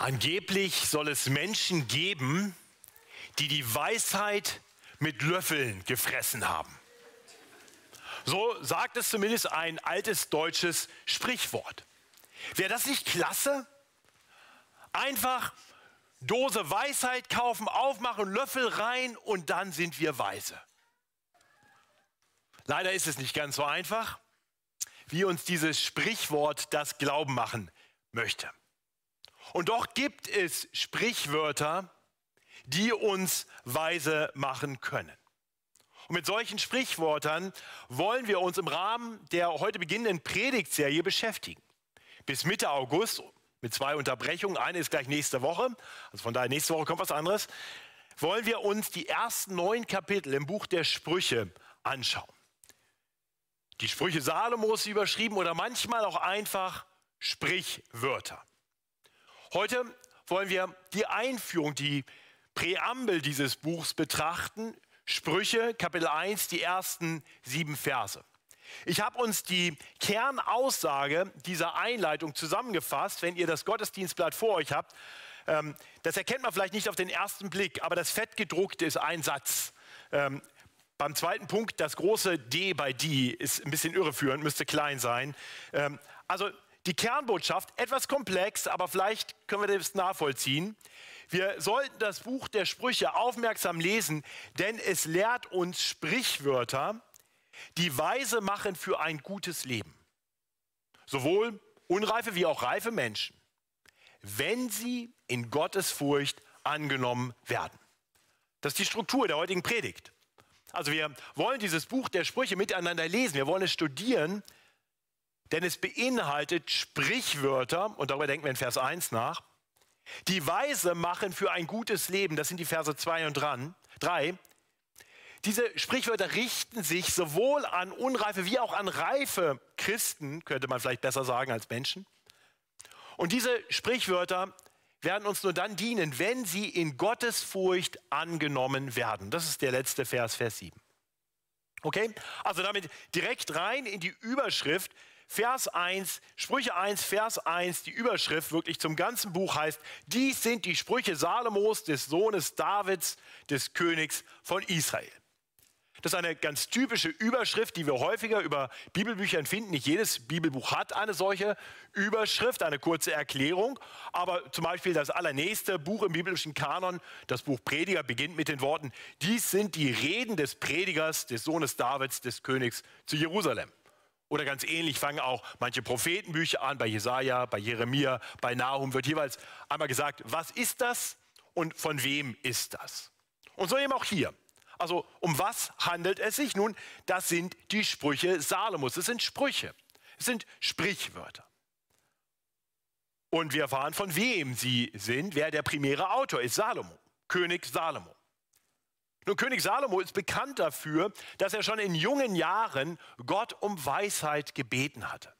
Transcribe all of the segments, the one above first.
Angeblich soll es Menschen geben, die die Weisheit mit Löffeln gefressen haben. So sagt es zumindest ein altes deutsches Sprichwort. Wäre das nicht klasse? Einfach Dose Weisheit kaufen, aufmachen, Löffel rein und dann sind wir weise. Leider ist es nicht ganz so einfach, wie uns dieses Sprichwort das Glauben machen möchte. Und doch gibt es Sprichwörter, die uns weise machen können. Und mit solchen Sprichwörtern wollen wir uns im Rahmen der heute beginnenden Predigtserie beschäftigen. Bis Mitte August mit zwei Unterbrechungen, eine ist gleich nächste Woche, also von daher nächste Woche kommt was anderes, wollen wir uns die ersten neun Kapitel im Buch der Sprüche anschauen. Die Sprüche Salomos überschrieben oder manchmal auch einfach Sprichwörter. Heute wollen wir die Einführung, die Präambel dieses Buchs betrachten. Sprüche, Kapitel 1, die ersten sieben Verse. Ich habe uns die Kernaussage dieser Einleitung zusammengefasst, wenn ihr das Gottesdienstblatt vor euch habt. Ähm, das erkennt man vielleicht nicht auf den ersten Blick, aber das fettgedruckte ist ein Satz. Ähm, beim zweiten Punkt, das große D bei die ist ein bisschen irreführend, müsste klein sein. Ähm, also die Kernbotschaft, etwas komplex, aber vielleicht können wir das nachvollziehen. Wir sollten das Buch der Sprüche aufmerksam lesen, denn es lehrt uns Sprichwörter, die weise machen für ein gutes Leben. Sowohl unreife wie auch reife Menschen, wenn sie in Gottes Furcht angenommen werden. Das ist die Struktur der heutigen Predigt. Also wir wollen dieses Buch der Sprüche miteinander lesen, wir wollen es studieren, denn es beinhaltet Sprichwörter, und darüber denken wir in Vers 1 nach, die Weise machen für ein gutes Leben. Das sind die Verse 2 und 3. Diese Sprichwörter richten sich sowohl an unreife wie auch an reife Christen, könnte man vielleicht besser sagen als Menschen. Und diese Sprichwörter werden uns nur dann dienen, wenn sie in Gottes Furcht angenommen werden. Das ist der letzte Vers, Vers 7. Okay? Also damit direkt rein in die Überschrift Vers 1, Sprüche 1, Vers 1, die Überschrift wirklich zum ganzen Buch heißt, dies sind die Sprüche Salomos, des Sohnes Davids, des Königs von Israel. Das ist eine ganz typische Überschrift, die wir häufiger über Bibelbüchern finden. Nicht jedes Bibelbuch hat eine solche Überschrift, eine kurze Erklärung. Aber zum Beispiel das allernächste Buch im biblischen Kanon, das Buch Prediger, beginnt mit den Worten, dies sind die Reden des Predigers, des Sohnes Davids, des Königs zu Jerusalem. Oder ganz ähnlich fangen auch manche Prophetenbücher an, bei Jesaja, bei Jeremia, bei Nahum wird jeweils einmal gesagt, was ist das und von wem ist das? Und so eben auch hier. Also um was handelt es sich? Nun, das sind die Sprüche Salomos. Es sind Sprüche. Es sind Sprichwörter. Und wir erfahren, von wem sie sind, wer der primäre Autor ist. Salomo, König Salomo. Nun, König Salomo ist bekannt dafür, dass er schon in jungen Jahren Gott um Weisheit gebeten hatte.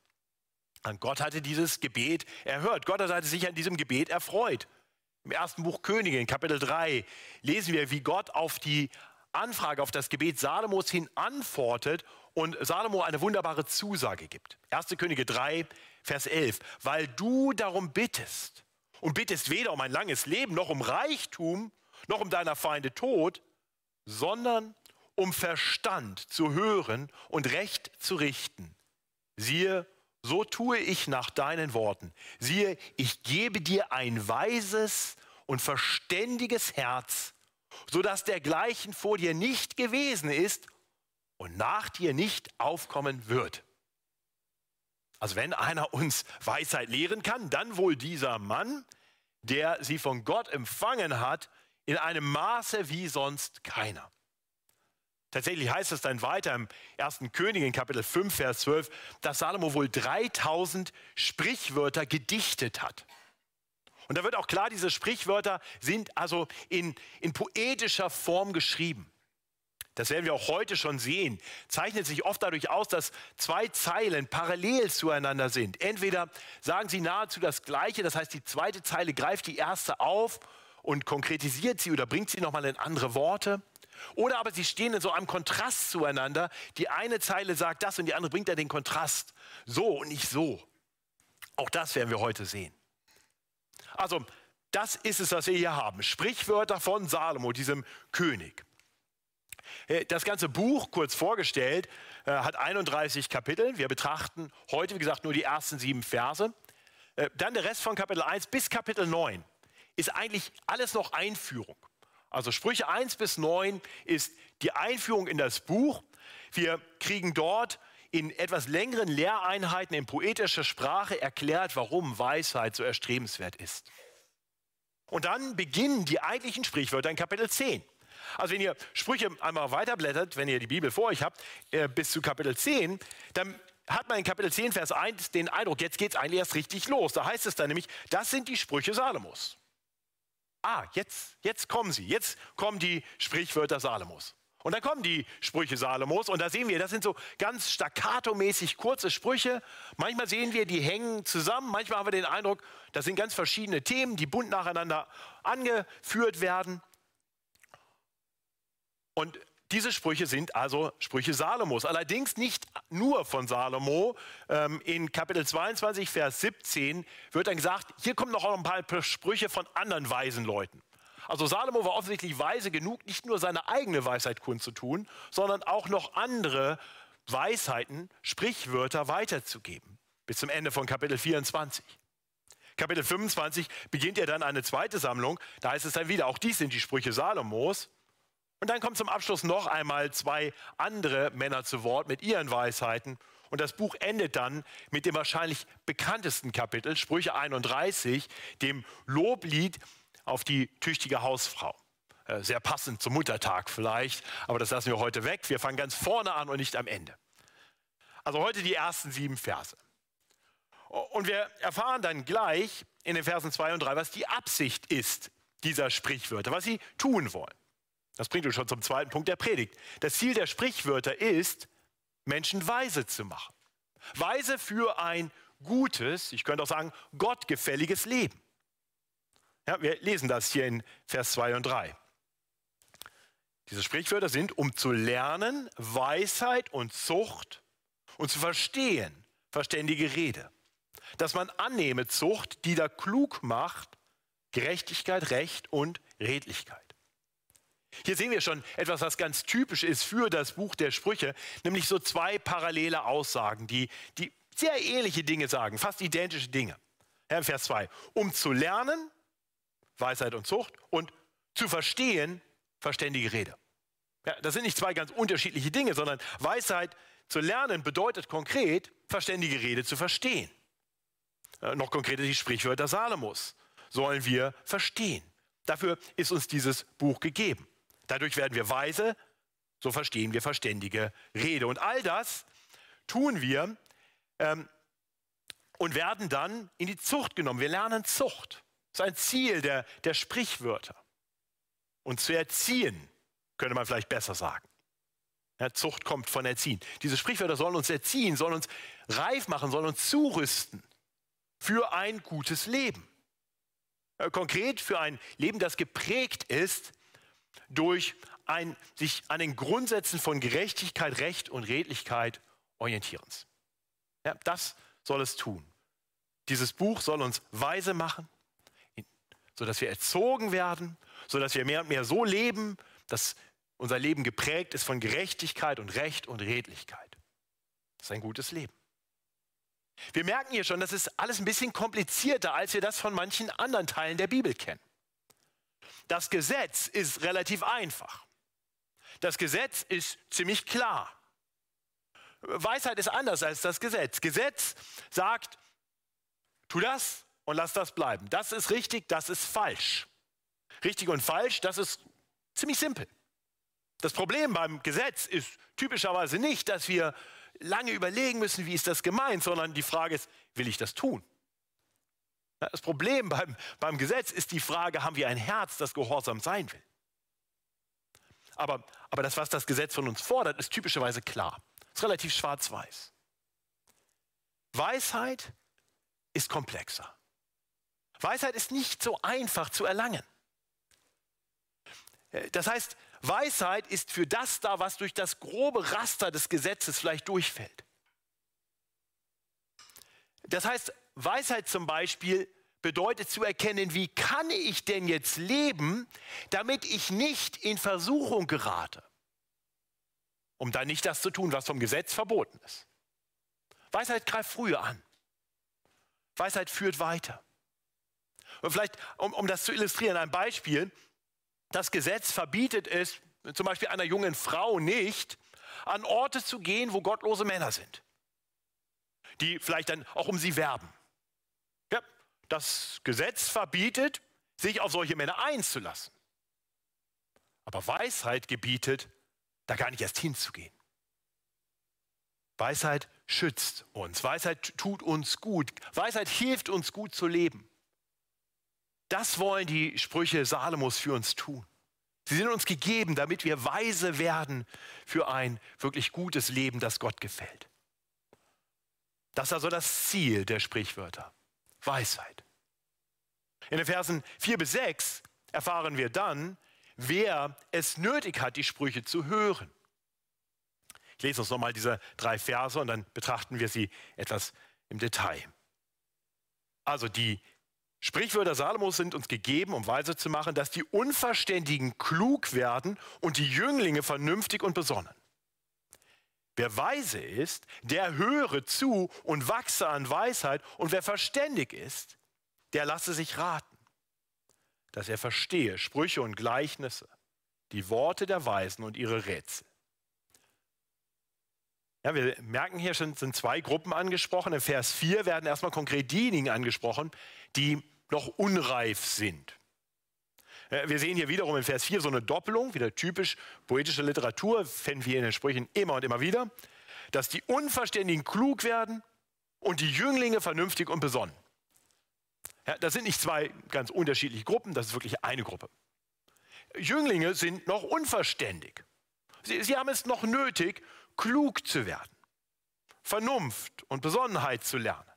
Und Gott hatte dieses Gebet erhört. Gott hatte sich an diesem Gebet erfreut. Im ersten Buch Könige, in Kapitel 3, lesen wir, wie Gott auf die Anfrage, auf das Gebet Salomos hin antwortet und Salomo eine wunderbare Zusage gibt. 1. Könige 3, Vers 11. Weil du darum bittest und bittest weder um ein langes Leben noch um Reichtum noch um deiner Feinde Tod, sondern um Verstand zu hören und Recht zu richten. Siehe, so tue ich nach deinen Worten. Siehe, ich gebe dir ein weises und verständiges Herz, sodass dergleichen vor dir nicht gewesen ist und nach dir nicht aufkommen wird. Also wenn einer uns Weisheit lehren kann, dann wohl dieser Mann, der sie von Gott empfangen hat in einem Maße wie sonst keiner. Tatsächlich heißt es dann weiter im 1. Königin Kapitel 5, Vers 12, dass Salomo wohl 3000 Sprichwörter gedichtet hat. Und da wird auch klar, diese Sprichwörter sind also in, in poetischer Form geschrieben. Das werden wir auch heute schon sehen. Zeichnet sich oft dadurch aus, dass zwei Zeilen parallel zueinander sind. Entweder sagen sie nahezu das Gleiche, das heißt, die zweite Zeile greift die erste auf und konkretisiert sie oder bringt sie nochmal in andere Worte. Oder aber sie stehen in so einem Kontrast zueinander. Die eine Zeile sagt das und die andere bringt dann den Kontrast. So und nicht so. Auch das werden wir heute sehen. Also Das ist es, was wir hier haben. Sprichwörter von Salomo, diesem König. Äh, das ganze Buch, kurz vorgestellt, äh, hat 31 Kapitel. Wir betrachten heute, wie gesagt, nur die ersten sieben Verse. Äh, dann der Rest von Kapitel 1 bis Kapitel 9 ist eigentlich alles noch Einführung. Also Sprüche 1 bis 9 ist die Einführung in das Buch. Wir kriegen dort in etwas längeren Lehreinheiten in poetischer Sprache erklärt, warum Weisheit so erstrebenswert ist. Und dann beginnen die eigentlichen Sprichwörter in Kapitel 10. Also wenn ihr Sprüche einmal weiterblättert, wenn ihr die Bibel vor euch habt, äh, bis zu Kapitel 10, dann hat man in Kapitel 10, Vers 1 den Eindruck, jetzt geht es eigentlich erst richtig los. Da heißt es dann nämlich, das sind die Sprüche Salomos. Ah, jetzt, jetzt kommen sie, jetzt kommen die Sprichwörter Salomos. Und dann kommen die Sprüche Salomos und da sehen wir, das sind so ganz staccato-mäßig kurze Sprüche. Manchmal sehen wir, die hängen zusammen, manchmal haben wir den Eindruck, das sind ganz verschiedene Themen, die bunt nacheinander angeführt werden. Und diese Sprüche sind also Sprüche Salomos. Allerdings nicht nur von Salomo. Ähm, in Kapitel 22, Vers 17 wird dann gesagt, hier kommen noch ein paar Sprüche von anderen weisen Leuten. Also Salomo war offensichtlich weise genug, nicht nur seine eigene Weisheit kundzutun, sondern auch noch andere Weisheiten, Sprichwörter weiterzugeben. Bis zum Ende von Kapitel 24. Kapitel 25 beginnt er dann eine zweite Sammlung. Da heißt es dann wieder, auch dies sind die Sprüche Salomos. Und dann kommen zum Abschluss noch einmal zwei andere Männer zu Wort mit ihren Weisheiten. Und das Buch endet dann mit dem wahrscheinlich bekanntesten Kapitel, Sprüche 31, dem Loblied auf die tüchtige Hausfrau. Äh, sehr passend zum Muttertag vielleicht, aber das lassen wir heute weg. Wir fangen ganz vorne an und nicht am Ende. Also heute die ersten sieben Verse. Und wir erfahren dann gleich in den Versen 2 und 3, was die Absicht ist dieser Sprichwörter, was sie tun wollen. Das bringt uns schon zum zweiten Punkt der Predigt. Das Ziel der Sprichwörter ist, Menschen weise zu machen. Weise für ein gutes, ich könnte auch sagen, gottgefälliges Leben. Ja, wir lesen das hier in Vers 2 und 3. Diese Sprichwörter sind, um zu lernen, Weisheit und Zucht und zu verstehen, verständige Rede. Dass man annehme Zucht, die da klug macht, Gerechtigkeit, Recht und Redlichkeit. Hier sehen wir schon etwas, was ganz typisch ist für das Buch der Sprüche, nämlich so zwei parallele Aussagen, die, die sehr ähnliche Dinge sagen, fast identische Dinge. Ja, Vers 2. Um zu lernen, Weisheit und Zucht, und zu verstehen, verständige Rede. Ja, das sind nicht zwei ganz unterschiedliche Dinge, sondern Weisheit zu lernen bedeutet konkret, verständige Rede zu verstehen. Äh, noch konkreter die Sprichwörter Salomos sollen wir verstehen. Dafür ist uns dieses Buch gegeben. Dadurch werden wir weise, so verstehen wir verständige Rede. Und all das tun wir ähm, und werden dann in die Zucht genommen. Wir lernen Zucht. Das ist ein Ziel der, der Sprichwörter. Und zu erziehen, könnte man vielleicht besser sagen. Ja, Zucht kommt von Erziehen. Diese Sprichwörter sollen uns erziehen, sollen uns reif machen, sollen uns zurüsten für ein gutes Leben. Äh, konkret für ein Leben, das geprägt ist durch ein sich an den Grundsätzen von Gerechtigkeit, Recht und Redlichkeit orientierens. Ja, das soll es tun. Dieses Buch soll uns weise machen, sodass wir erzogen werden, sodass wir mehr und mehr so leben, dass unser Leben geprägt ist von Gerechtigkeit und Recht und Redlichkeit. Das ist ein gutes Leben. Wir merken hier schon, das ist alles ein bisschen komplizierter, als wir das von manchen anderen Teilen der Bibel kennen. Das Gesetz ist relativ einfach. Das Gesetz ist ziemlich klar. Weisheit ist anders als das Gesetz. Gesetz sagt, tu das und lass das bleiben. Das ist richtig, das ist falsch. Richtig und falsch, das ist ziemlich simpel. Das Problem beim Gesetz ist typischerweise nicht, dass wir lange überlegen müssen, wie ist das gemeint, sondern die Frage ist, will ich das tun? Das Problem beim, beim Gesetz ist die Frage, haben wir ein Herz, das gehorsam sein will? Aber, aber das, was das Gesetz von uns fordert, ist typischerweise klar. Ist relativ schwarz-weiß. Weisheit ist komplexer. Weisheit ist nicht so einfach zu erlangen. Das heißt, Weisheit ist für das da, was durch das grobe Raster des Gesetzes vielleicht durchfällt. Das heißt, Weisheit zum Beispiel bedeutet zu erkennen, wie kann ich denn jetzt leben, damit ich nicht in Versuchung gerate, um dann nicht das zu tun, was vom Gesetz verboten ist. Weisheit greift früher an. Weisheit führt weiter. Und vielleicht, um, um das zu illustrieren, ein Beispiel. Das Gesetz verbietet es, zum Beispiel einer jungen Frau nicht, an Orte zu gehen, wo gottlose Männer sind, die vielleicht dann auch um sie werben. Ja, das Gesetz verbietet, sich auf solche Männer einzulassen. Aber Weisheit gebietet, da gar nicht erst hinzugehen. Weisheit schützt uns. Weisheit tut uns gut. Weisheit hilft uns gut zu leben. Das wollen die Sprüche Salomos für uns tun. Sie sind uns gegeben, damit wir weise werden für ein wirklich gutes Leben, das Gott gefällt. Das ist also das Ziel der Sprichwörter. Weisheit. In den Versen 4 bis 6 erfahren wir dann, wer es nötig hat, die Sprüche zu hören. Ich lese uns nochmal diese drei Verse und dann betrachten wir sie etwas im Detail. Also die Sprichwörter Salomos sind uns gegeben, um weise zu machen, dass die Unverständigen klug werden und die Jünglinge vernünftig und besonnen. Wer weise ist, der höre zu und wachse an Weisheit, und wer verständig ist, der lasse sich raten, dass er verstehe Sprüche und Gleichnisse, die Worte der Weisen und ihre Rätsel. Ja, wir merken hier schon, sind zwei Gruppen angesprochen. In Vers 4 werden erstmal konkret diejenigen angesprochen, die noch unreif sind. Wir sehen hier wiederum in Vers 4 so eine Doppelung, wieder typisch poetische Literatur, finden wir in den Sprüchen immer und immer wieder, dass die Unverständigen klug werden und die Jünglinge vernünftig und besonnen. Ja, das sind nicht zwei ganz unterschiedliche Gruppen, das ist wirklich eine Gruppe. Jünglinge sind noch unverständig. Sie, sie haben es noch nötig, klug zu werden, Vernunft und Besonnenheit zu lernen.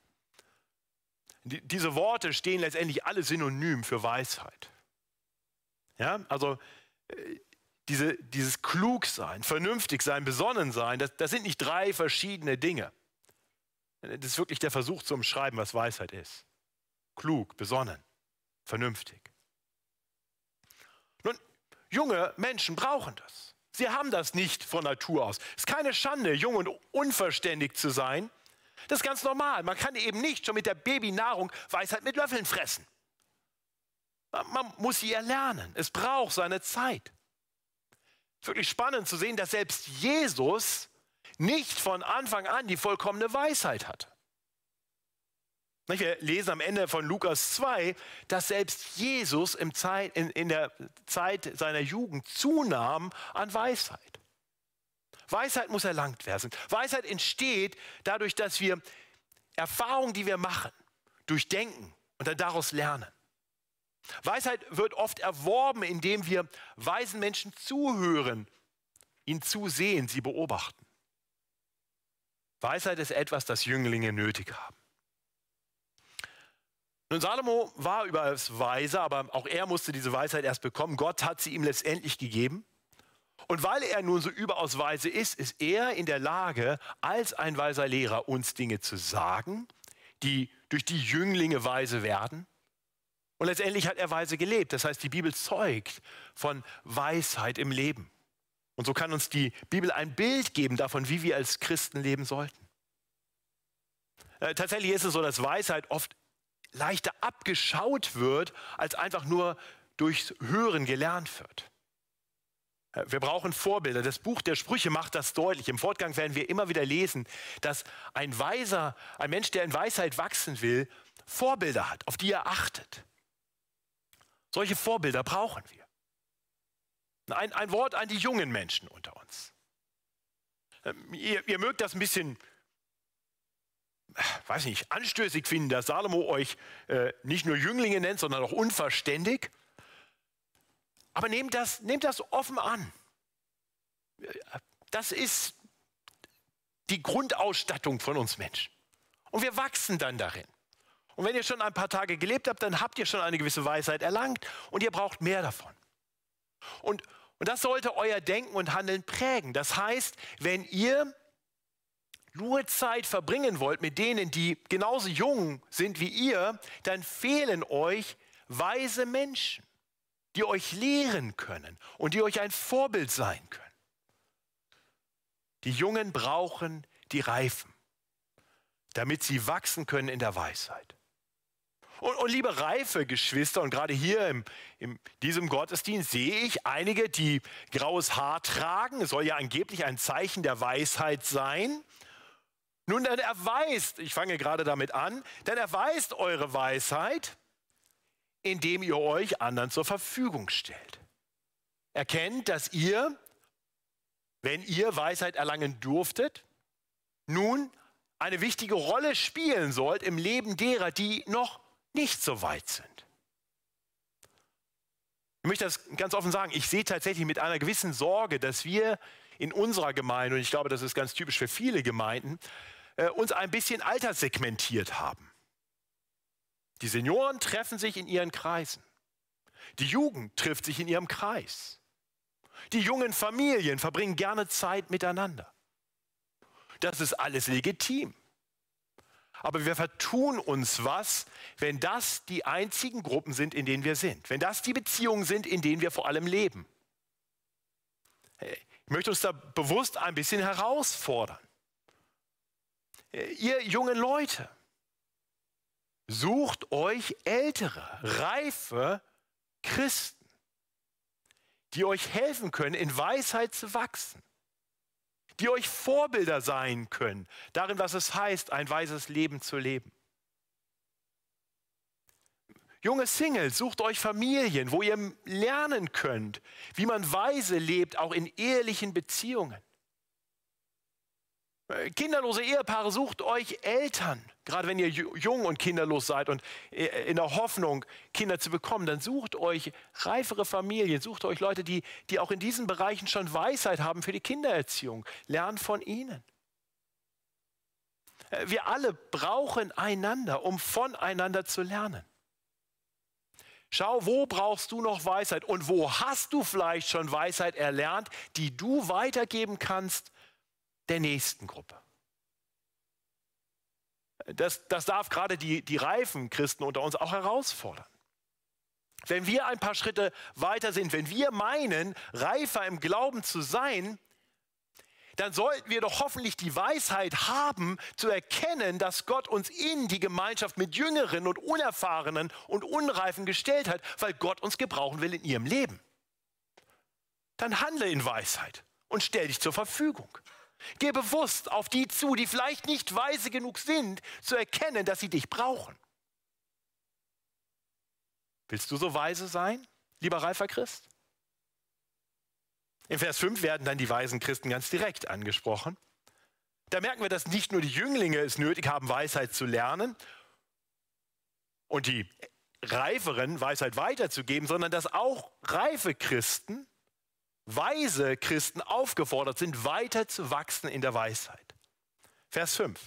Die, diese Worte stehen letztendlich alle synonym für Weisheit. Ja, also äh, diese, dieses Klugsein, Vernünftigsein, Besonnensein, das, das sind nicht drei verschiedene Dinge. Das ist wirklich der Versuch zu umschreiben, was Weisheit ist. Klug, besonnen, vernünftig. Nun, junge Menschen brauchen das. Sie haben das nicht von Natur aus. Es ist keine Schande, jung und unverständig zu sein. Das ist ganz normal. Man kann eben nicht schon mit der Babynahrung Weisheit mit Löffeln fressen. Man muss sie erlernen. Es braucht seine Zeit. Wirklich spannend zu sehen, dass selbst Jesus nicht von Anfang an die vollkommene Weisheit hatte. Wir lesen am Ende von Lukas 2, dass selbst Jesus in, der Zeit seiner Jugend zunahm an Weisheit. Weisheit muss erlangt werden. Weisheit entsteht dadurch, dass wir Erfahrungen, die wir machen, durchdenken und dann daraus lernen. Weisheit wird oft erworben, indem wir weisen Menschen zuhören, ihnen zusehen, sie beobachten. Weisheit ist etwas, das Jünglinge nötig haben. Nun, Salomo war überaus weise, aber auch er musste diese Weisheit erst bekommen. Gott hat sie ihm letztendlich gegeben. Und weil er nun so überaus weise ist, ist er in der Lage, als ein weiser Lehrer uns Dinge zu sagen, die durch die Jünglinge weise werden. Und letztendlich hat er weise gelebt. Das heißt, die Bibel zeugt von Weisheit im Leben. Und so kann uns die Bibel ein Bild geben davon, wie wir als Christen leben sollten. Äh, tatsächlich ist es so, dass Weisheit oft leichter abgeschaut wird, als einfach nur durchs Hören gelernt wird. Wir brauchen Vorbilder. Das Buch der Sprüche macht das deutlich. Im Fortgang werden wir immer wieder lesen, dass ein Weiser, ein Mensch, der in Weisheit wachsen will, Vorbilder hat, auf die er achtet. Solche Vorbilder brauchen wir. Ein, ein Wort an die jungen Menschen unter uns. Ähm, ihr, ihr mögt das ein bisschen weiß nicht, anstößig finden, dass Salomo euch äh, nicht nur Jünglinge nennt, sondern auch unverständig. Aber nehmt das, nehmt das offen an. Das ist die Grundausstattung von uns Menschen. Und wir wachsen dann darin. Und wenn ihr schon ein paar Tage gelebt habt, dann habt ihr schon eine gewisse Weisheit erlangt und ihr braucht mehr davon. Und, und das sollte euer Denken und Handeln prägen. Das heißt, wenn ihr nur Zeit verbringen wollt mit denen, die genauso jung sind wie ihr, dann fehlen euch weise Menschen, die euch lehren können und die euch ein Vorbild sein können. Die Jungen brauchen die Reifen, damit sie wachsen können in der Weisheit. Und, und liebe reife Geschwister, und gerade hier in diesem Gottesdienst sehe ich einige, die graues Haar tragen. Es soll ja angeblich ein Zeichen der Weisheit sein. Nun, dann erweist, ich fange gerade damit an, dann erweist eure Weisheit, indem ihr euch anderen zur Verfügung stellt. Erkennt, dass ihr, wenn ihr Weisheit erlangen durftet, nun eine wichtige Rolle spielen sollt im Leben derer, die noch nicht so weit sind. Ich möchte das ganz offen sagen, ich sehe tatsächlich mit einer gewissen Sorge, dass wir in unserer Gemeinde, und ich glaube, das ist ganz typisch für viele Gemeinden, äh, uns ein bisschen alterssegmentiert haben. Die Senioren treffen sich in ihren Kreisen. Die Jugend trifft sich in ihrem Kreis. Die jungen Familien verbringen gerne Zeit miteinander. Das ist alles legitim. Aber wir vertun uns was, wenn das die einzigen Gruppen sind, in denen wir sind. Wenn das die Beziehungen sind, in denen wir vor allem leben. Ich möchte uns da bewusst ein bisschen herausfordern. Ihr jungen Leute, sucht euch ältere, reife Christen, die euch helfen können, in Weisheit zu wachsen die euch Vorbilder sein können, darin, was es heißt, ein weises Leben zu leben. Junge Singles, sucht euch Familien, wo ihr lernen könnt, wie man weise lebt, auch in ehelichen Beziehungen. Äh, kinderlose Ehepaare sucht euch Eltern, gerade wenn ihr jung und kinderlos seid und äh, in der Hoffnung, Kinder zu bekommen, dann sucht euch reifere Familien, sucht euch Leute, die, die auch in diesen Bereichen schon Weisheit haben für die Kindererziehung. Lernt von ihnen. Äh, wir alle brauchen einander, um voneinander zu lernen. Schau, wo brauchst du noch Weisheit und wo hast du vielleicht schon Weisheit erlernt, die du weitergeben kannst der nächsten Gruppe. Das, das darf gerade die, die reifen Christen unter uns auch herausfordern. Wenn wir ein paar Schritte weiter sind, wenn wir meinen, reifer im Glauben zu sein, dann sollten wir doch hoffentlich die Weisheit haben, zu erkennen, dass Gott uns in die Gemeinschaft mit Jüngeren und Unerfahrenen und Unreifen gestellt hat, weil Gott uns gebrauchen will in ihrem Leben. Dann handle in Weisheit und stell dich zur Verfügung. Geh bewusst auf die zu, die vielleicht nicht weise genug sind, zu erkennen, dass sie dich brauchen. Willst du so weise sein, lieber reifer Christ? In Vers 5 werden dann die weisen Christen ganz direkt angesprochen. Da merken wir, dass nicht nur die Jünglinge es nötig haben, Weisheit zu lernen und die Reiferen Weisheit weiterzugeben, sondern dass auch reife Christen weise Christen aufgefordert sind, weiter zu wachsen in der Weisheit. Vers 5.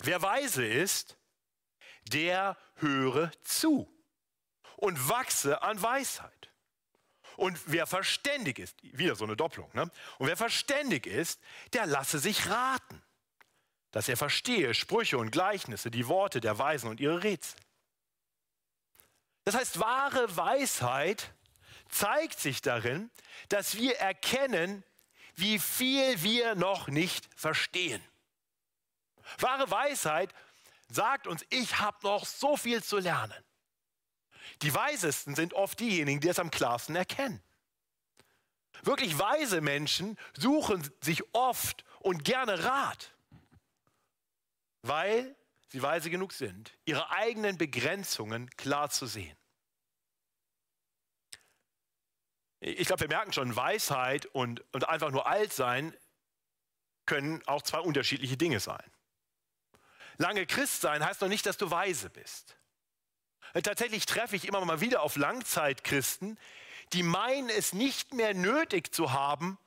Wer weise ist, der höre zu und wachse an Weisheit. Und wer verständig ist, wieder so eine Doppelung, ne? und wer verständig ist, der lasse sich raten, dass er verstehe Sprüche und Gleichnisse, die Worte der Weisen und ihre Rätsel. Das heißt, wahre Weisheit zeigt sich darin, dass wir erkennen, wie viel wir noch nicht verstehen. Wahre Weisheit sagt uns, ich habe noch so viel zu lernen. Die Weisesten sind oft diejenigen, die es am klarsten erkennen. Wirklich weise Menschen suchen sich oft und gerne Rat, weil sie weise genug sind, ihre eigenen Begrenzungen klar zu sehen. Ich glaube, wir merken schon, Weisheit und, und einfach nur alt sein können auch zwei unterschiedliche Dinge sein. Lange Christ sein heißt noch nicht, dass du weise bist. Tatsächlich treffe ich immer mal wieder auf Langzeitchristen, die meinen es nicht mehr nötig zu haben,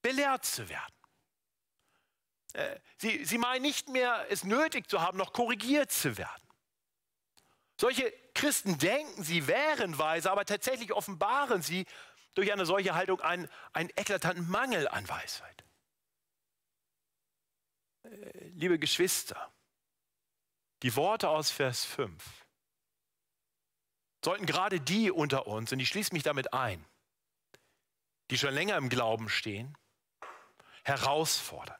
belehrt zu werden. Äh, sie, sie meinen nicht mehr es nötig zu haben, noch korrigiert zu werden. Solche Christen denken, sie wären weise, aber tatsächlich offenbaren sie durch eine solche Haltung einen, einen eklatanten Mangel an Weisheit. Äh, liebe Geschwister, die Worte aus Vers 5 sollten gerade die unter uns, und ich schließe mich damit ein, die schon länger im Glauben stehen, herausfordern.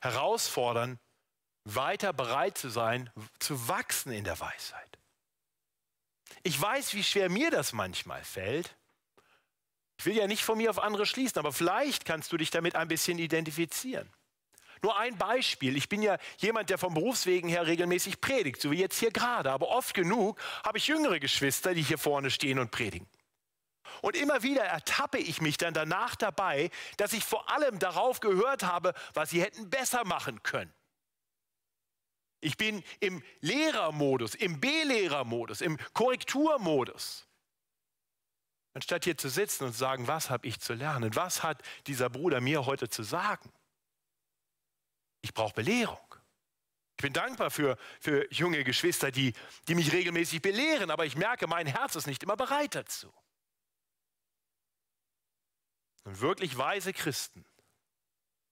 Herausfordern, weiter bereit zu sein, zu wachsen in der Weisheit. Ich weiß, wie schwer mir das manchmal fällt. Ich will ja nicht von mir auf andere schließen, aber vielleicht kannst du dich damit ein bisschen identifizieren. Nur ein Beispiel. Ich bin ja jemand, der vom Berufswegen her regelmäßig predigt, so wie jetzt hier gerade. Aber oft genug habe ich jüngere Geschwister, die hier vorne stehen und predigen. Und immer wieder ertappe ich mich dann danach dabei, dass ich vor allem darauf gehört habe, was sie hätten besser machen können. Ich bin im Lehrermodus, im B-Lehrermodus, im Korrekturmodus. Anstatt hier zu sitzen und zu sagen, was habe ich zu lernen? Was hat dieser Bruder mir heute zu sagen? Ich brauche Belehrung. Ich bin dankbar für, für junge Geschwister, die, die mich regelmäßig belehren, aber ich merke, mein Herz ist nicht immer bereit dazu. Und wirklich weise Christen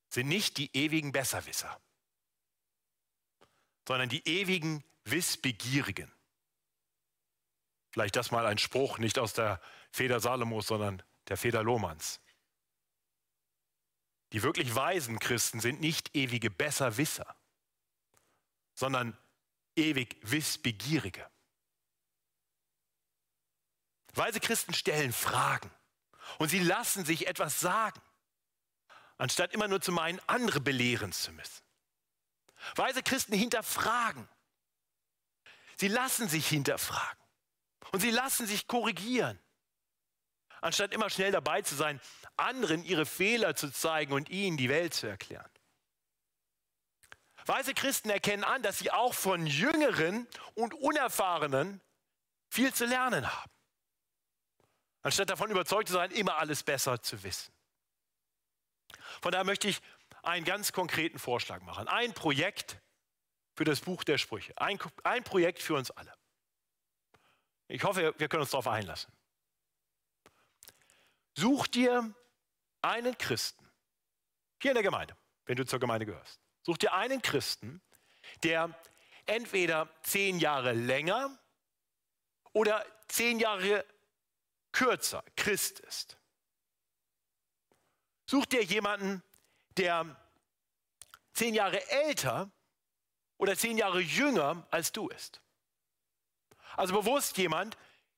sind nicht die ewigen Besserwisser, sondern die ewigen Wissbegierigen. Vielleicht das mal ein Spruch, nicht aus der Feder Salomos, sondern der Feder Lohmanns. Die wirklich weisen Christen sind nicht ewige Besserwisser, sondern ewig Wissbegierige. Weise Christen stellen Fragen. Und sie lassen sich etwas sagen, anstatt immer nur zu meinen, andere belehren zu müssen. Weise Christen hinterfragen. Sie lassen sich hinterfragen. Und sie lassen sich korrigieren. Anstatt immer schnell dabei zu sein, anderen ihre Fehler zu zeigen und ihnen die Welt zu erklären. Weise Christen erkennen an, dass sie auch von Jüngeren und Unerfahrenen viel zu lernen haben anstatt davon überzeugt zu sein, immer alles besser zu wissen. Von daher möchte ich einen ganz konkreten Vorschlag machen. Ein Projekt für das Buch der Sprüche. Ein, ein Projekt für uns alle. Ich hoffe, wir können uns darauf einlassen. Such dir einen Christen, hier in der Gemeinde, wenn du zur Gemeinde gehörst. Such dir einen Christen, der entweder zehn Jahre länger oder zehn Jahre kürzer Christ ist. Such dir jemanden, der zehn Jahre älter oder zehn Jahre jünger als du ist. Also bewusst jemand,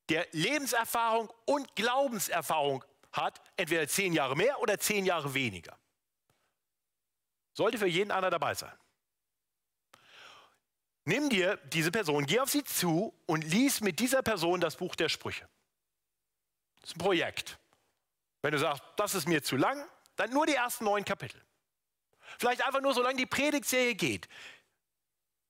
der Lebenserfahrung und Glaubenserfahrung hat, entweder zehn Jahre mehr oder zehn Jahre weniger. Sollte für jeden einer dabei sein. Nimm dir diese Person, geh auf sie zu und lies mit dieser Person das Buch der Sprüche. Das ist ein Projekt. Wenn du sagst, das ist mir zu lang, dann nur die ersten neun Kapitel. Vielleicht einfach nur, solange die Predigtserie geht.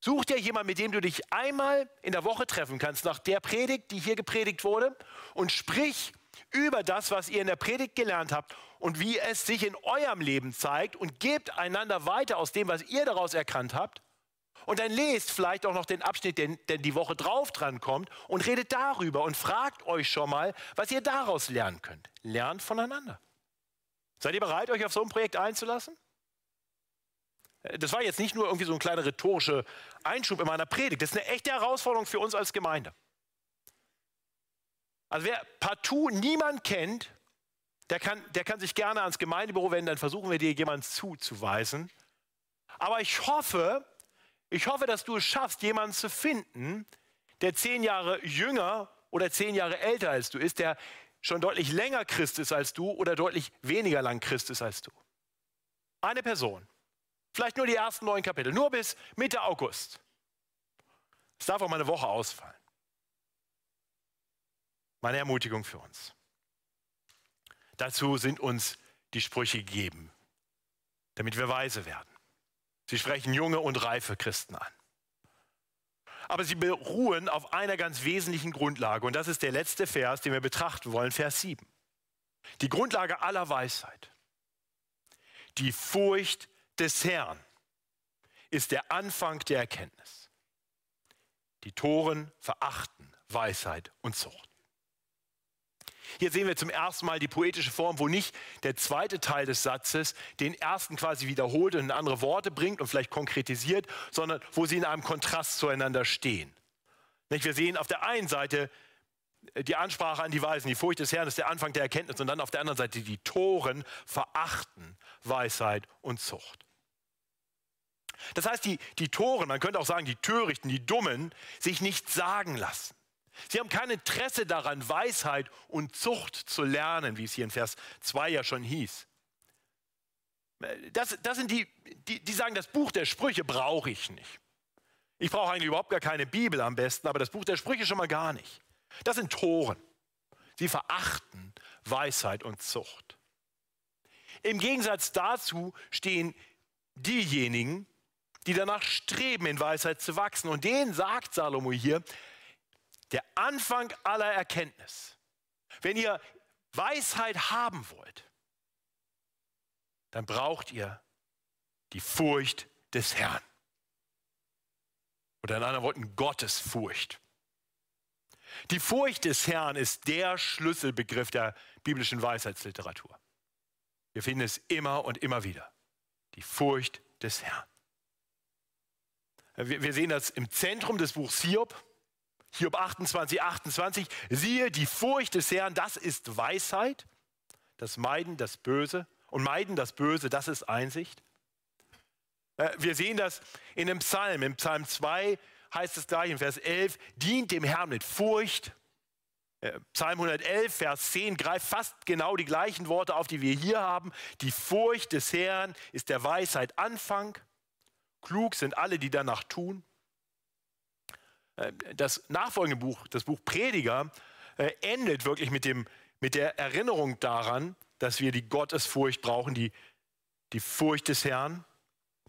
Such dir jemanden, mit dem du dich einmal in der Woche treffen kannst, nach der Predigt, die hier gepredigt wurde, und sprich über das, was ihr in der Predigt gelernt habt und wie es sich in eurem Leben zeigt und gebt einander weiter aus dem, was ihr daraus erkannt habt. Und dann lest vielleicht auch noch den Abschnitt, der, der die Woche drauf dran kommt und redet darüber und fragt euch schon mal, was ihr daraus lernen könnt. Lernt voneinander. Seid ihr bereit, euch auf so ein Projekt einzulassen? Das war jetzt nicht nur irgendwie so ein kleiner rhetorischer Einschub in meiner Predigt. Das ist eine echte Herausforderung für uns als Gemeinde. Also wer partout niemand kennt, der kann, der kann sich gerne ans Gemeindebüro wenden, dann versuchen wir dir jemanden zuzuweisen. Aber ich hoffe, ich hoffe, dass du es schaffst, jemanden zu finden, der zehn Jahre jünger oder zehn Jahre älter als du ist, der schon deutlich länger Christ ist als du oder deutlich weniger lang Christ ist als du. Eine Person. Vielleicht nur die ersten neun Kapitel, nur bis Mitte August. Es darf auch mal eine Woche ausfallen. Meine Ermutigung für uns. Dazu sind uns die Sprüche gegeben, damit wir weise werden. Sie sprechen junge und reife Christen an. Aber sie beruhen auf einer ganz wesentlichen Grundlage und das ist der letzte Vers, den wir betrachten wollen, Vers 7. Die Grundlage aller Weisheit. Die Furcht des Herrn ist der Anfang der Erkenntnis. Die Toren verachten Weisheit und Zucht. Hier sehen wir zum ersten Mal die poetische Form, wo nicht der zweite Teil des Satzes den ersten quasi wiederholt und in andere Worte bringt und vielleicht konkretisiert, sondern wo sie in einem Kontrast zueinander stehen. Wir sehen auf der einen Seite die Ansprache an die Weisen, die Furcht des Herrn ist der Anfang der Erkenntnis und dann auf der anderen Seite die Toren verachten Weisheit und Zucht. Das heißt, die, die Toren, man könnte auch sagen, die Törichten, die Dummen, sich nicht sagen lassen. Sie haben kein Interesse daran, Weisheit und Zucht zu lernen, wie es hier in Vers 2 ja schon hieß. Das, das sind die, die, die sagen, das Buch der Sprüche brauche ich nicht. Ich brauche eigentlich überhaupt gar keine Bibel am besten, aber das Buch der Sprüche schon mal gar nicht. Das sind Toren. Sie verachten Weisheit und Zucht. Im Gegensatz dazu stehen diejenigen, die danach streben, in Weisheit zu wachsen. Und denen sagt Salomo hier, der Anfang aller Erkenntnis. Wenn ihr Weisheit haben wollt, dann braucht ihr die Furcht des Herrn. Oder in anderen Worten, Gottesfurcht. Die Furcht des Herrn ist der Schlüsselbegriff der biblischen Weisheitsliteratur. Wir finden es immer und immer wieder. Die Furcht des Herrn. Wir sehen das im Zentrum des Buchs Hiob. Hiob 28, 28. Siehe, die Furcht des Herrn, das ist Weisheit. Das Meiden, das Böse. Und Meiden, das Böse, das ist Einsicht. Äh, wir sehen das in dem Psalm. Im Psalm 2 heißt es gleich in Vers 11, dient dem Herrn mit Furcht. Äh, Psalm 111, Vers 10 greift fast genau die gleichen Worte auf, die wir hier haben. Die Furcht des Herrn ist der Weisheit Anfang. Klug sind alle, die danach tun. Äh, das nachfolgende Buch, das Buch Prediger, äh, endet wirklich mit, dem, mit der Erinnerung daran, dass wir die Gottesfurcht brauchen, die, die Furcht des Herrn.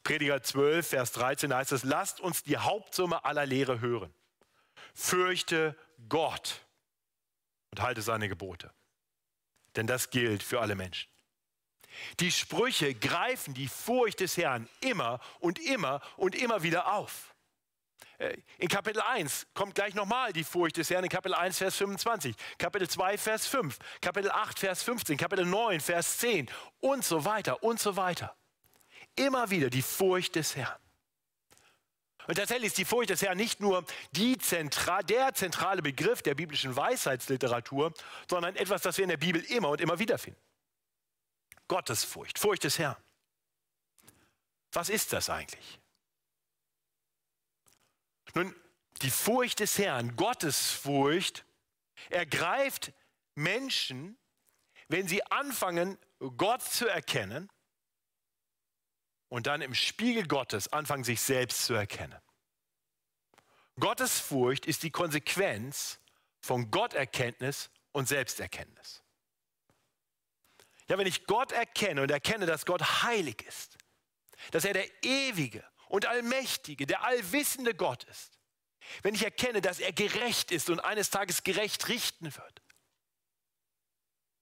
Prediger 12, Vers 13 heißt es, lasst uns die Hauptsumme aller Lehre hören. Fürchte Gott und halte seine Gebote. Denn das gilt für alle Menschen. Die Sprüche greifen die Furcht des Herrn immer und immer und immer wieder auf. Äh, in Kapitel 1 kommt gleich nochmal die Furcht des Herrn, in Kapitel 1, Vers 25, Kapitel 2, Vers 5, Kapitel 8, Vers 15, Kapitel 9, Vers 10 und so weiter und so weiter. Immer wieder die Furcht des Herrn. Und tatsächlich ist die Furcht des Herrn nicht nur Zentra der zentrale Begriff der biblischen Weisheitsliteratur, sondern etwas, das wir in der Bibel immer und immer wieder finden. Gottesfurcht, Furcht des Herrn. Was ist das eigentlich? Nun, die Furcht des Herrn, Gottesfurcht, ergreift Menschen, wenn sie anfangen, Gott zu erkennen und dann im Spiegel Gottes anfangen, sich selbst zu erkennen. Gottesfurcht ist die Konsequenz von Gotterkenntnis und Selbsterkenntnis. Ja, wenn ich Gott erkenne und erkenne, dass Gott heilig ist, dass er der ewige und allmächtige, der allwissende Gott ist, wenn ich erkenne, dass er gerecht ist und eines Tages gerecht richten wird,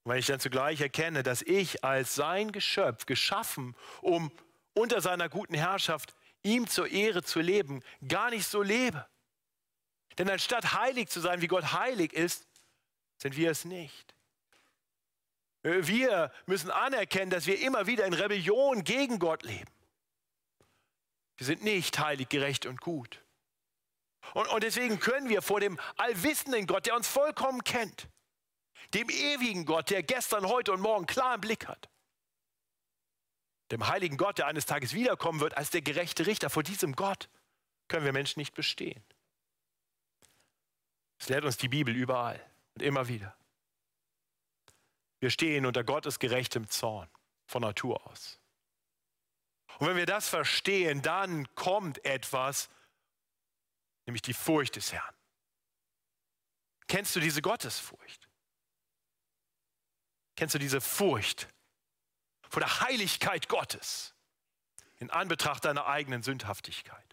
und wenn ich dann zugleich erkenne, dass ich als sein Geschöpf geschaffen, um unter seiner guten Herrschaft ihm zur Ehre zu leben, gar nicht so lebe. Denn anstatt heilig zu sein, wie Gott heilig ist, sind wir es nicht. Wir müssen anerkennen, dass wir immer wieder in Rebellion gegen Gott leben. Wir sind nicht heilig, gerecht und gut. Und, und deswegen können wir vor dem allwissenden Gott, der uns vollkommen kennt, dem ewigen Gott, der gestern, heute und morgen klar im Blick hat, dem heiligen Gott, der eines Tages wiederkommen wird als der gerechte Richter, vor diesem Gott können wir Menschen nicht bestehen. Das lehrt uns die Bibel überall und immer wieder. Wir stehen unter Gottes gerechtem Zorn von Natur aus. Und wenn wir das verstehen, dann kommt etwas, nämlich die Furcht des Herrn. Kennst du diese Gottesfurcht? Kennst du diese Furcht vor der Heiligkeit Gottes in Anbetracht deiner eigenen Sündhaftigkeit?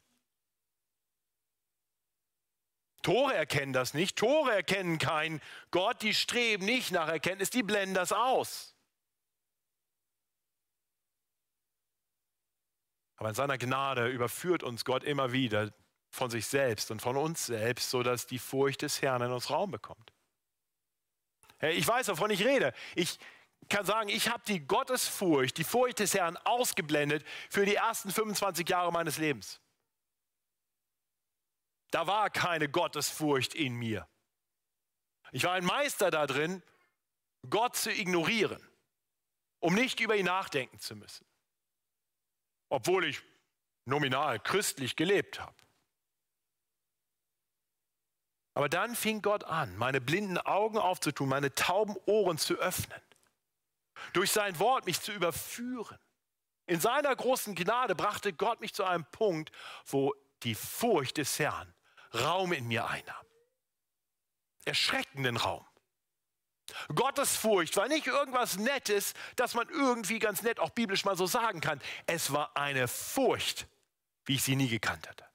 Tore erkennen das nicht. Tore erkennen keinen Gott, die streben nicht nach Erkenntnis, die blenden das aus. Aber in seiner Gnade überführt uns Gott immer wieder von sich selbst und von uns selbst, sodass die Furcht des Herrn in uns Raum bekommt. Ich weiß, wovon ich rede. Ich kann sagen, ich habe die Gottesfurcht, die Furcht des Herrn ausgeblendet für die ersten 25 Jahre meines Lebens. Da war keine Gottesfurcht in mir. Ich war ein Meister da drin, Gott zu ignorieren, um nicht über ihn nachdenken zu müssen. Obwohl ich nominal christlich gelebt habe. Aber dann fing Gott an, meine blinden Augen aufzutun, meine tauben Ohren zu öffnen, durch sein Wort mich zu überführen. In seiner großen Gnade brachte Gott mich zu einem Punkt, wo die Furcht des Herrn Raum in mir einnahm. Erschreckenden Raum. Gottesfurcht war nicht irgendwas Nettes, das man irgendwie ganz nett auch biblisch mal so sagen kann. Es war eine Furcht, wie ich sie nie gekannt hatte.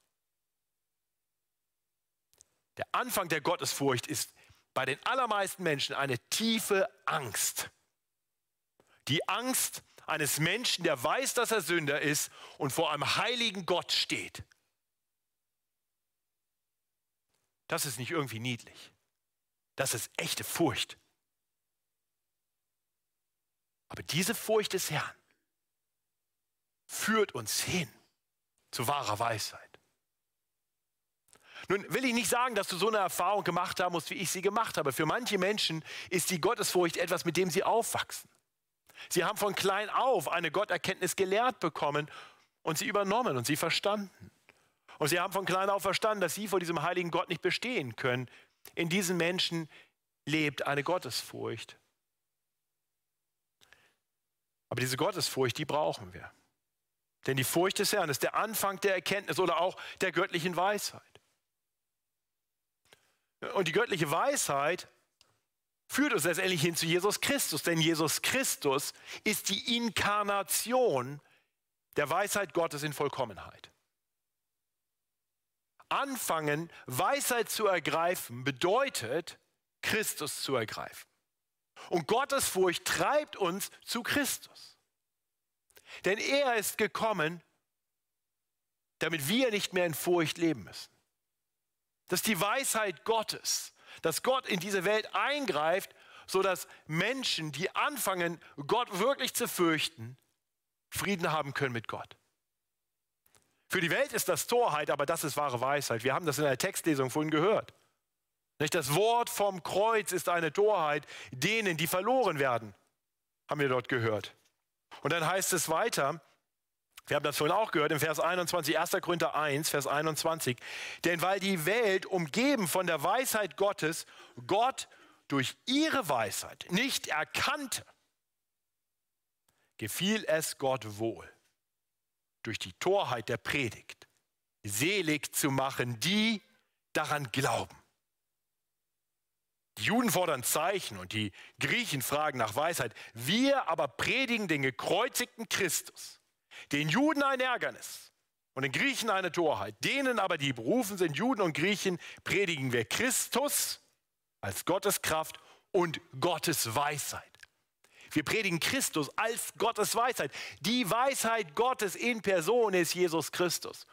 Der Anfang der Gottesfurcht ist bei den allermeisten Menschen eine tiefe Angst. Die Angst eines Menschen, der weiß, dass er Sünder ist und vor einem heiligen Gott steht. Das ist nicht irgendwie niedlich. Das ist echte Furcht. Aber diese Furcht des Herrn führt uns hin zu wahrer Weisheit. Nun will ich nicht sagen, dass du so eine Erfahrung gemacht haben musst, wie ich sie gemacht habe. Für manche Menschen ist die Gottesfurcht etwas, mit dem sie aufwachsen. Sie haben von klein auf eine Gotterkenntnis gelehrt bekommen und sie übernommen und sie verstanden. Und sie haben von klein auf verstanden, dass sie vor diesem heiligen Gott nicht bestehen können. In diesen Menschen lebt eine Gottesfurcht. Aber diese Gottesfurcht, die brauchen wir. Denn die Furcht des Herrn ist der Anfang der Erkenntnis oder auch der göttlichen Weisheit. Und die göttliche Weisheit führt uns letztendlich hin zu Jesus Christus, denn Jesus Christus ist die Inkarnation der Weisheit Gottes in Vollkommenheit. Anfangen, Weisheit zu ergreifen, bedeutet, Christus zu ergreifen. Und Gottes Furcht treibt uns zu Christus. Denn er ist gekommen, damit wir nicht mehr in Furcht leben müssen. Das ist die Weisheit Gottes, dass Gott in diese Welt eingreift, sodass Menschen, die anfangen, Gott wirklich zu fürchten, Frieden haben können mit Gott. Für die Welt ist das Torheit, aber das ist wahre Weisheit. Wir haben das in der Textlesung vorhin gehört. Nicht das Wort vom Kreuz ist eine Torheit denen, die verloren werden, haben wir dort gehört. Und dann heißt es weiter, wir haben das vorhin auch gehört im Vers 21, 1. Korinther 1, Vers 21. Denn weil die Welt umgeben von der Weisheit Gottes, Gott durch ihre Weisheit nicht erkannte, gefiel es Gott wohl, durch die Torheit der Predigt selig zu machen, die daran glauben. Die Juden fordern Zeichen und die Griechen fragen nach Weisheit. Wir aber predigen den gekreuzigten Christus den Juden ein Ärgernis und den Griechen eine Torheit. Denen aber, die berufen sind, Juden und Griechen, predigen wir Christus als Gottes Kraft und Gottes Weisheit. Wir predigen Christus als Gottes Weisheit. Die Weisheit Gottes in Person ist Jesus Christus.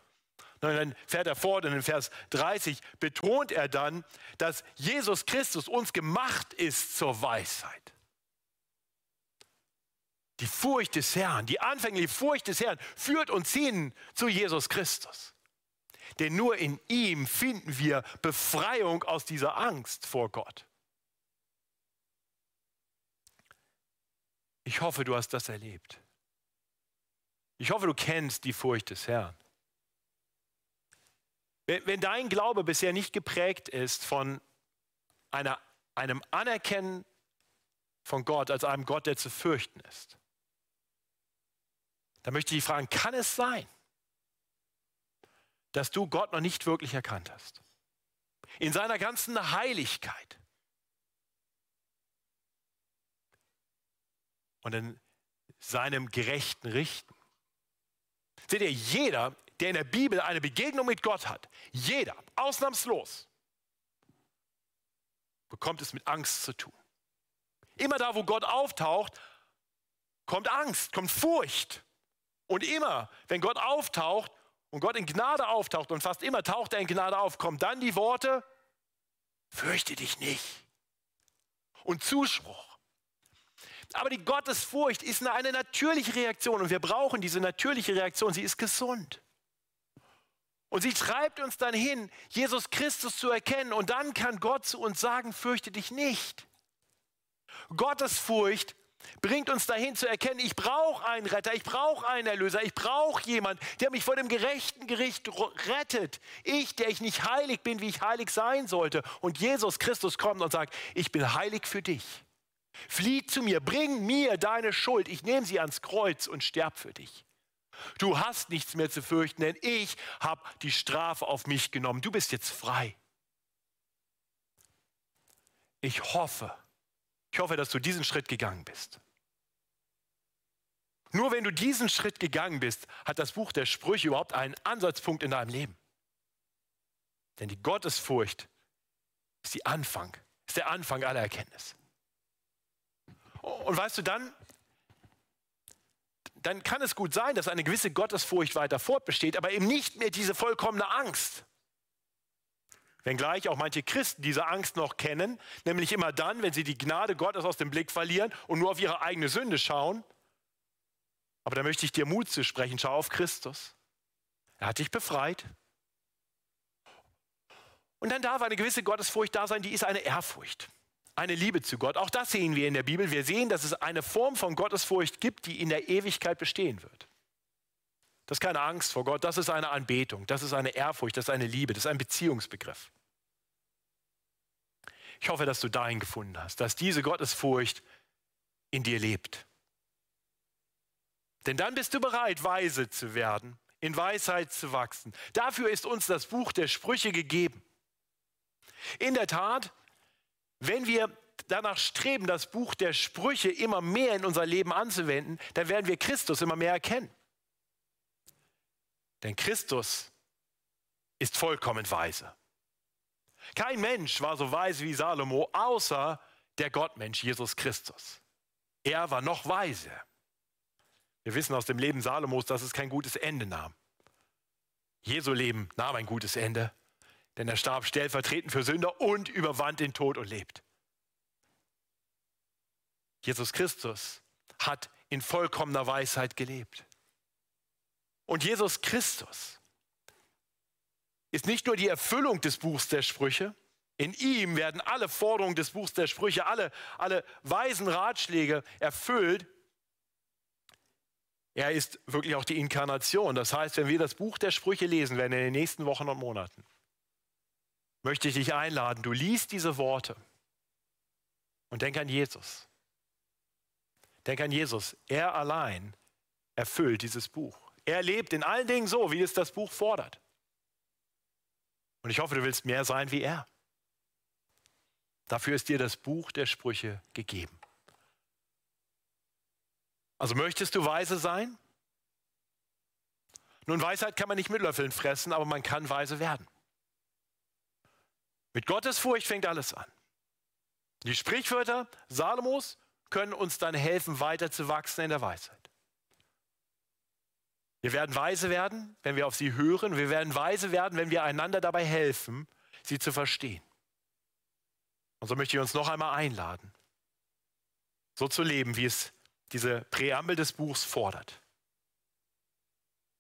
Und dann fährt er fort und in Vers 30 betont er dann, dass Jesus Christus uns gemacht ist zur Weisheit. Die Furcht des Herrn, die anfängliche Furcht des Herrn führt uns hin zu Jesus Christus. Denn nur in ihm finden wir Befreiung aus dieser Angst vor Gott. Ich hoffe, du hast das erlebt. Ich hoffe, du kennst die Furcht des Herrn. Wenn, dein Glaube bisher nicht geprägt ist von einer, einem Anerkennen von Gott als einem Gott, der zu fürchten ist, da möchte ich fragen, kann es sein, dass du Gott noch nicht wirklich erkannt hast? In seiner ganzen Heiligkeit. Und in seinem gerechten Richten. Seht ihr, jeder, der in der Bibel eine Begegnung mit Gott hat, jeder, ausnahmslos, bekommt es mit Angst zu tun. Immer da, wo Gott auftaucht, kommt Angst, kommt Furcht. Und immer, wenn Gott auftaucht und Gott in Gnade auftaucht und fast immer taucht er in Gnade auf, kommen dann die Worte, fürchte dich nicht. und Zuspruch. Aber die Gottesfurcht ist eine natürliche Reaktion und wir brauchen diese natürliche Reaktion. Sie ist gesund. Und sie treibt uns dann hin, Jesus Christus zu erkennen. Und dann kann Gott zu uns sagen, fürchte dich nicht. Gottesfurcht bringt uns dahin zu erkennen, ich brauche einen Retter, ich brauche einen Erlöser, ich brauche jemanden, der mich vor dem gerechten Gericht rettet. Ich, der ich nicht heilig bin, wie ich heilig sein sollte. Und Jesus Christus kommt und sagt, ich bin heilig für dich. Flieh zu mir, bring mir deine Schuld, ich nehme sie ans Kreuz und sterb für dich. Du hast nichts mehr zu fürchten, denn ich habe die Strafe auf mich genommen. Du bist jetzt frei. Ich hoffe, ich hoffe, dass du diesen Schritt gegangen bist. Nur wenn du diesen Schritt gegangen bist, hat das Buch der Sprüche überhaupt einen Ansatzpunkt in deinem Leben. Denn die Gottesfurcht ist, Anfang, ist der Anfang aller Erkenntnis. Und weißt du, dann, dann kann es gut sein, dass eine gewisse Gottesfurcht weiter fortbesteht, aber eben nicht mehr diese vollkommene Angst. Wenngleich auch manche Christen diese Angst noch kennen, nämlich immer dann, wenn sie die Gnade Gottes aus dem Blick verlieren und nur auf ihre eigene Sünde schauen. Aber da möchte ich dir Mut zu sprechen. Schau auf Christus. Er hat dich befreit. Und dann darf eine gewisse Gottesfurcht da sein, die ist eine Ehrfurcht, eine Liebe zu Gott. Auch das sehen wir in der Bibel. Wir sehen, dass es eine Form von Gottesfurcht gibt, die in der Ewigkeit bestehen wird. Das ist keine Angst vor Gott, das ist eine Anbetung, das ist eine Ehrfurcht, das ist eine Liebe, das ist ein Beziehungsbegriff. Ich hoffe, dass du dahin gefunden hast, dass diese Gottesfurcht in dir lebt. Denn dann bist du bereit, weise zu werden, in Weisheit zu wachsen. Dafür ist uns das Buch der Sprüche gegeben. In der Tat, wenn wir danach streben, das Buch der Sprüche immer mehr in unser Leben anzuwenden, dann werden wir Christus immer mehr erkennen. Denn Christus ist vollkommen weise. Kein Mensch war so weise wie Salomo, außer der Gottmensch Jesus Christus. Er war noch weise. Wir wissen aus dem Leben Salomos, dass es kein gutes Ende nahm. Jesu Leben nahm ein gutes Ende, denn er starb stellvertretend für Sünder und überwand den Tod und lebt. Jesus Christus hat in vollkommener Weisheit gelebt. Und Jesus Christus ist nicht nur die Erfüllung des Buchs der Sprüche, in ihm werden alle Forderungen des Buchs der Sprüche, alle, alle weisen Ratschläge erfüllt. Er ist wirklich auch die Inkarnation. Das heißt, wenn wir das Buch der Sprüche lesen werden in den nächsten Wochen und Monaten, möchte ich dich einladen, du liest diese Worte und denk an Jesus. Denk an Jesus. Er allein erfüllt dieses Buch. Er lebt in allen Dingen so, wie es das Buch fordert. Und ich hoffe, du willst mehr sein wie er. Dafür ist dir das Buch der Sprüche gegeben. Also möchtest du weise sein? Nun, Weisheit kann man nicht mit Löffeln fressen, aber man kann weise werden. Mit Gottes Furcht fängt alles an. Die Sprichwörter Salomos können uns dann helfen, weiter zu wachsen in der Weisheit. Wir werden weise werden, wenn wir auf sie hören. Wir werden weise werden, wenn wir einander dabei helfen, sie zu verstehen. Und so möchte ich uns noch einmal einladen, so zu leben, wie es diese Präambel des Buchs fordert.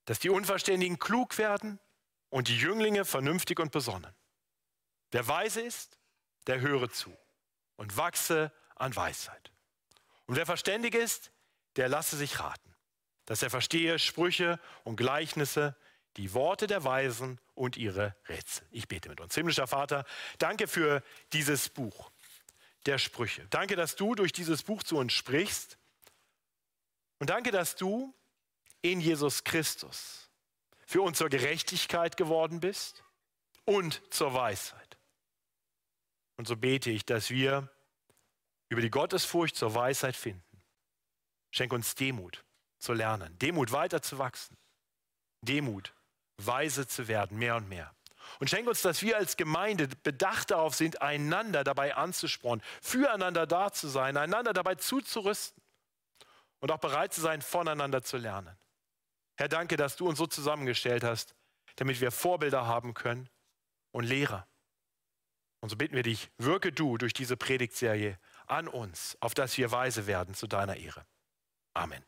Dass die Unverständigen klug werden und die Jünglinge vernünftig und besonnen. Wer weise ist, der höre zu und wachse an Weisheit. Und wer verständig ist, der lasse sich raten dass er verstehe Sprüche und Gleichnisse, die Worte der Weisen und ihre Rätsel. Ich bete mit uns. Himmlischer Vater, danke für dieses Buch der Sprüche. Danke, dass du durch dieses Buch zu uns sprichst. Und danke, dass du in Jesus Christus für uns zur Gerechtigkeit geworden bist und zur Weisheit. Und so bete ich, dass wir über die Gottesfurcht zur Weisheit finden. Schenk uns Demut zu lernen, Demut weiter zu wachsen, Demut weise zu werden, mehr und mehr. Und schenk uns, dass wir als Gemeinde bedacht darauf sind, einander dabei anzuspornen, füreinander da zu sein, einander dabei zuzurüsten und auch bereit zu sein, voneinander zu lernen. Herr, danke, dass du uns so zusammengestellt hast, damit wir Vorbilder haben können und Lehrer. Und so bitten wir dich, wirke du durch diese Predigtserie an uns, auf dass wir weise werden zu deiner Ehre. Amen.